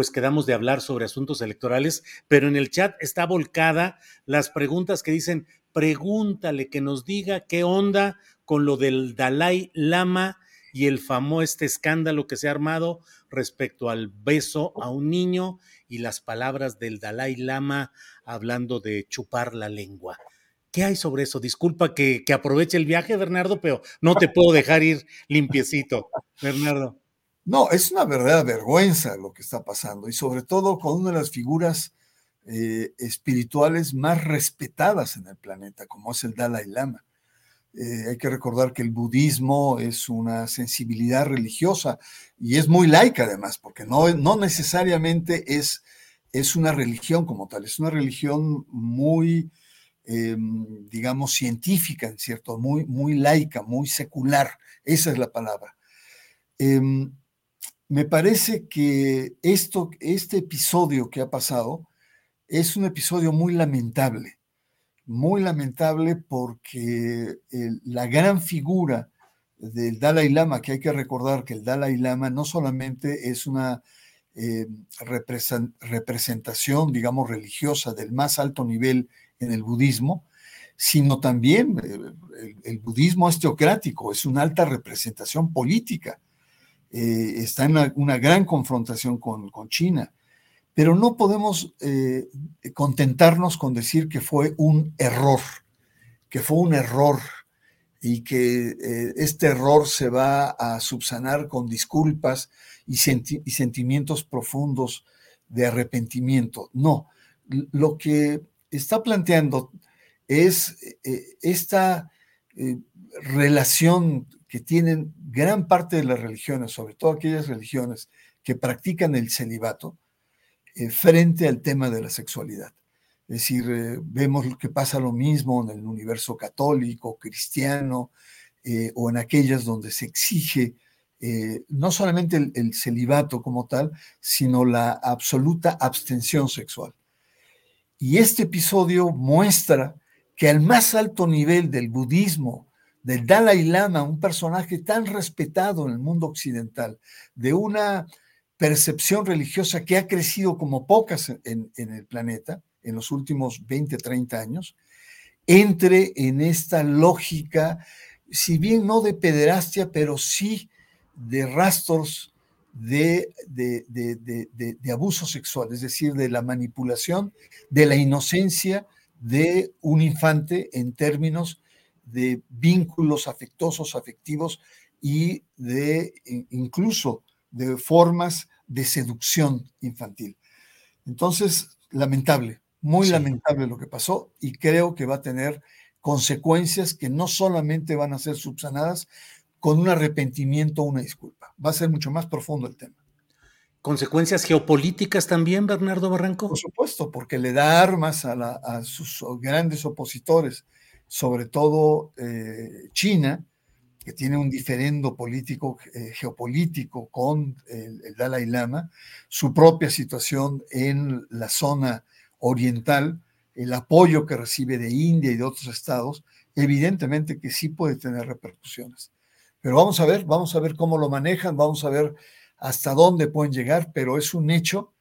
pues quedamos de hablar sobre asuntos electorales, pero en el chat está volcada las preguntas que dicen, pregúntale que nos diga qué onda con lo del Dalai Lama y el famoso este escándalo que se ha armado respecto al beso a un niño y las palabras del Dalai Lama hablando de chupar la lengua. ¿Qué hay sobre eso? Disculpa que, que aproveche el viaje, Bernardo, pero no te puedo dejar ir limpiecito, Bernardo. No, es una verdadera vergüenza lo que está pasando y sobre todo con una de las figuras eh, espirituales más respetadas en el planeta, como es el Dalai Lama. Eh, hay que recordar que el budismo es una sensibilidad religiosa y es muy laica además, porque no, no necesariamente es, es una religión como tal, es una religión muy, eh, digamos, científica, en cierto, muy, muy laica, muy secular, esa es la palabra. Em, me parece que esto, este episodio que ha pasado es un episodio muy lamentable muy lamentable porque la gran figura del Dalai Lama, que hay que recordar que el Dalai Lama no solamente es una eh, representación, digamos, religiosa del más alto nivel en el budismo, sino también eh, el, budismo es teocrático, es una alta representación política, eh, está en una, gran confrontación con, China pero no podemos eh, contentarnos con decir que fue un error, que fue un error y que eh, este error se va a subsanar con disculpas y, sentimientos profundos de arrepentimiento. No, lo que está planteando es eh, relación que tienen gran parte de las religiones, sobre todo aquellas religiones que practican el celibato, eh, frente al tema de la sexualidad. Es decir, eh, vemos que pasa lo mismo en el universo católico, cristiano, eh, o en aquellas donde se exige no solamente el, celibato como tal, sino la absoluta abstención sexual. Y este episodio muestra que al más alto nivel del budismo, del Dalai Lama, un personaje tan respetado en el mundo occidental, de una percepción religiosa que ha crecido como pocas en, el planeta en los últimos 20, 30 años, entre en esta lógica, si bien no de pederastia, pero sí de rastros de, de, abuso sexual, es decir, de la manipulación, de la inocencia de un infante en términos de vínculos afectuosos, afectivos y de incluso de formas de seducción infantil. Entonces, lamentable, muy lamentable lo que pasó y creo que va a tener consecuencias que no solamente van a ser subsanadas con un arrepentimiento o una disculpa. Va a ser mucho más profundo el tema. ¿Consecuencias geopolíticas también, Bernardo Barranco? Por supuesto, porque le da armas a, sus grandes opositores, sobre todo eh, China, que tiene un diferendo político, eh, geopolítico con el, Dalai Lama, su propia situación en la zona oriental, el apoyo que recibe de India y de otros estados, evidentemente que sí puede tener repercusiones. Pero vamos a ver, vamos a ver cómo lo manejan, vamos a ver hasta dónde pueden llegar, pero es un hecho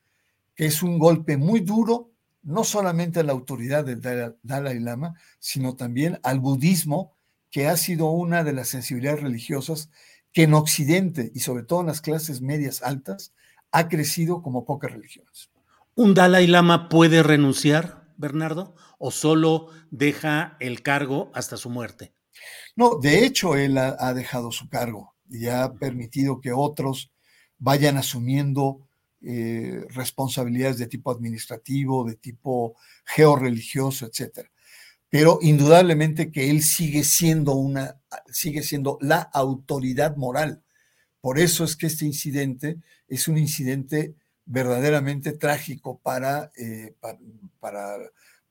que es un golpe muy duro, no solamente a la autoridad del Dalai Lama, sino también al budismo, que ha sido una de las sensibilidades religiosas que en Occidente y sobre todo en las clases medias altas ha crecido como pocas religiones. ¿Un Dalai Lama puede renunciar, Bernardo, o solo deja el cargo hasta su muerte? No, de hecho, él ha, dejado su cargo y ha permitido que otros vayan asumiendo eh, responsabilidades de tipo administrativo, de tipo georreligioso, etcétera. Pero indudablemente que él sigue siendo una, sigue siendo la autoridad moral. Por eso es que este incidente es un incidente verdaderamente trágico para, eh, para,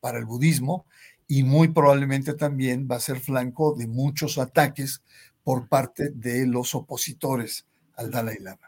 para el budismo y muy probablemente también va a ser flanco de muchos ataques por parte de los opositores al Dalai Lama.